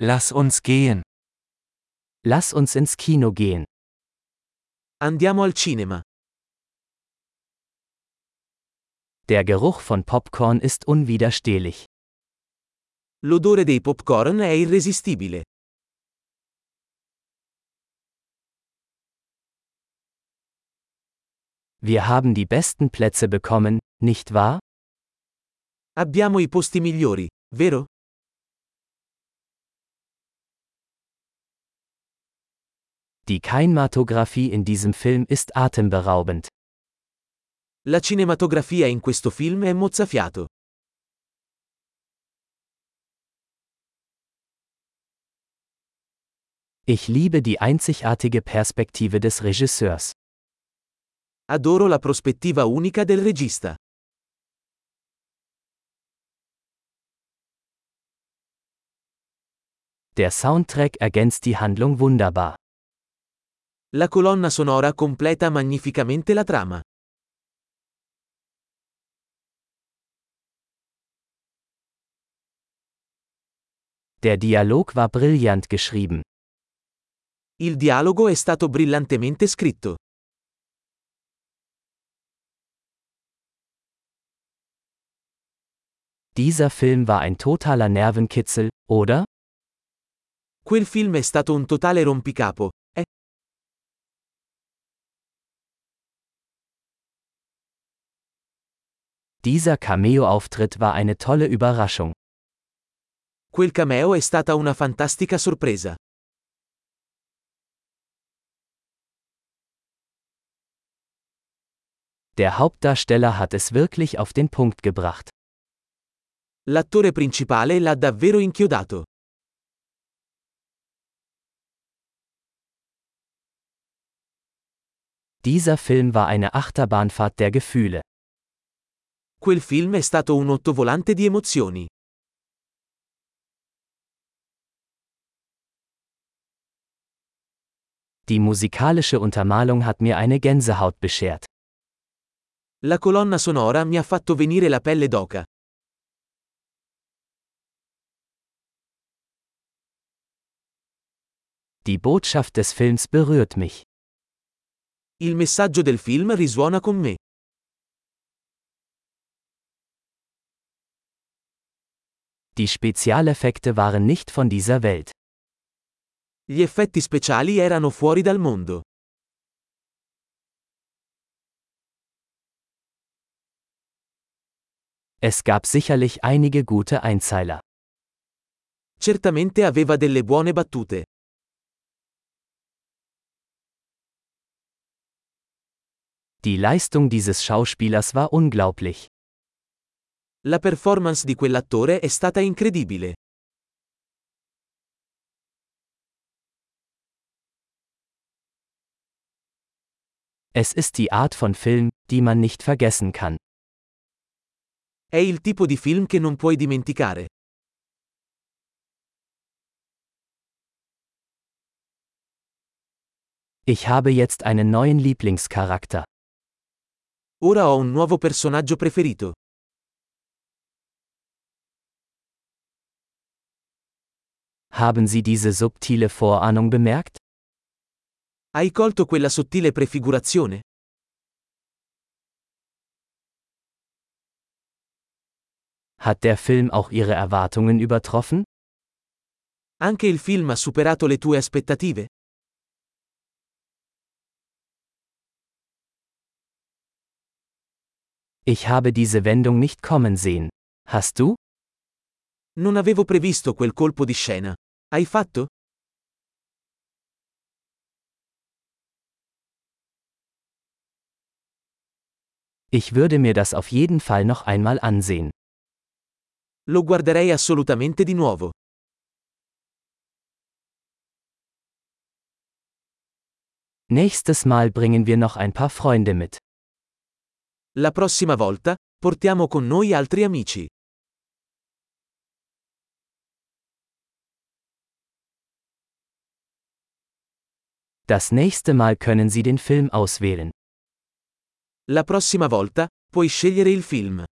Lass uns gehen. Lass uns ins Kino gehen. Andiamo al cinema. Der Geruch von Popcorn ist unwiderstehlich. L'odore dei popcorn è irresistibile. Wir haben die besten Plätze bekommen, nicht wahr? Abbiamo i posti migliori, vero? Die Kinematographie in diesem Film ist atemberaubend. La cinematografia in questo film è mozzafiato. Ich liebe die einzigartige Perspektive des Regisseurs. Adoro la prospettiva unica del regista. Der Soundtrack ergänzt die Handlung wunderbar. La colonna sonora completa magnificamente la trama. Der Dialog war brillant geschrieben. Il dialogo è stato brillantemente scritto. Dieser Film war ein totaler Nervenkitzel, oder? Quel film è stato un totale rompicapo, Dieser Cameo-Auftritt war eine tolle Überraschung. Quel cameo è stata una fantastica sorpresa. Der Hauptdarsteller hat es wirklich auf den Punkt gebracht. L'attore principale l'ha davvero inchiodato. Dieser Film war eine Achterbahnfahrt der Gefühle. Quel film è stato un ottovolante di emozioni. Die musikalische Untermalung hat mir eine Gänsehaut beschert. La colonna sonora mi ha fatto venire la pelle d'oca. Die Botschaft des Films berührt mich. Il messaggio del film risuona con me. Die Spezialeffekte waren nicht von dieser Welt. Gli effetti speciali erano fuori dal mondo. Es gab sicherlich einige gute Einzeiler. Certamente aveva delle buone battute. Die Leistung dieses Schauspielers war unglaublich. La performance di quell'attore è stata incredibile. Es ist die Art von Film, die man nicht vergessen kann. È il tipo di film che non puoi dimenticare. Ich habe jetzt einen neuen Lieblingscharakter. Ora ho un nuovo personaggio preferito. Haben Sie diese subtile Vorahnung bemerkt? Hai colto quella sottile prefigurazione? Hat der Film auch Ihre Erwartungen übertroffen? Anche il film ha superato le tue aspettative? Ich habe diese Wendung nicht kommen sehen. Hast du? Non avevo previsto quel colpo di scena. Hai fatto? Ich würde mir das auf jeden Fall noch einmal ansehen. Lo guarderei assolutamente di nuovo. Nächstes Mal bringen wir noch ein paar Freunde mit. La prossima volta, portiamo con noi altri amici. Das nächste Mal können Sie den Film auswählen. La prossima volta, puoi scegliere il film.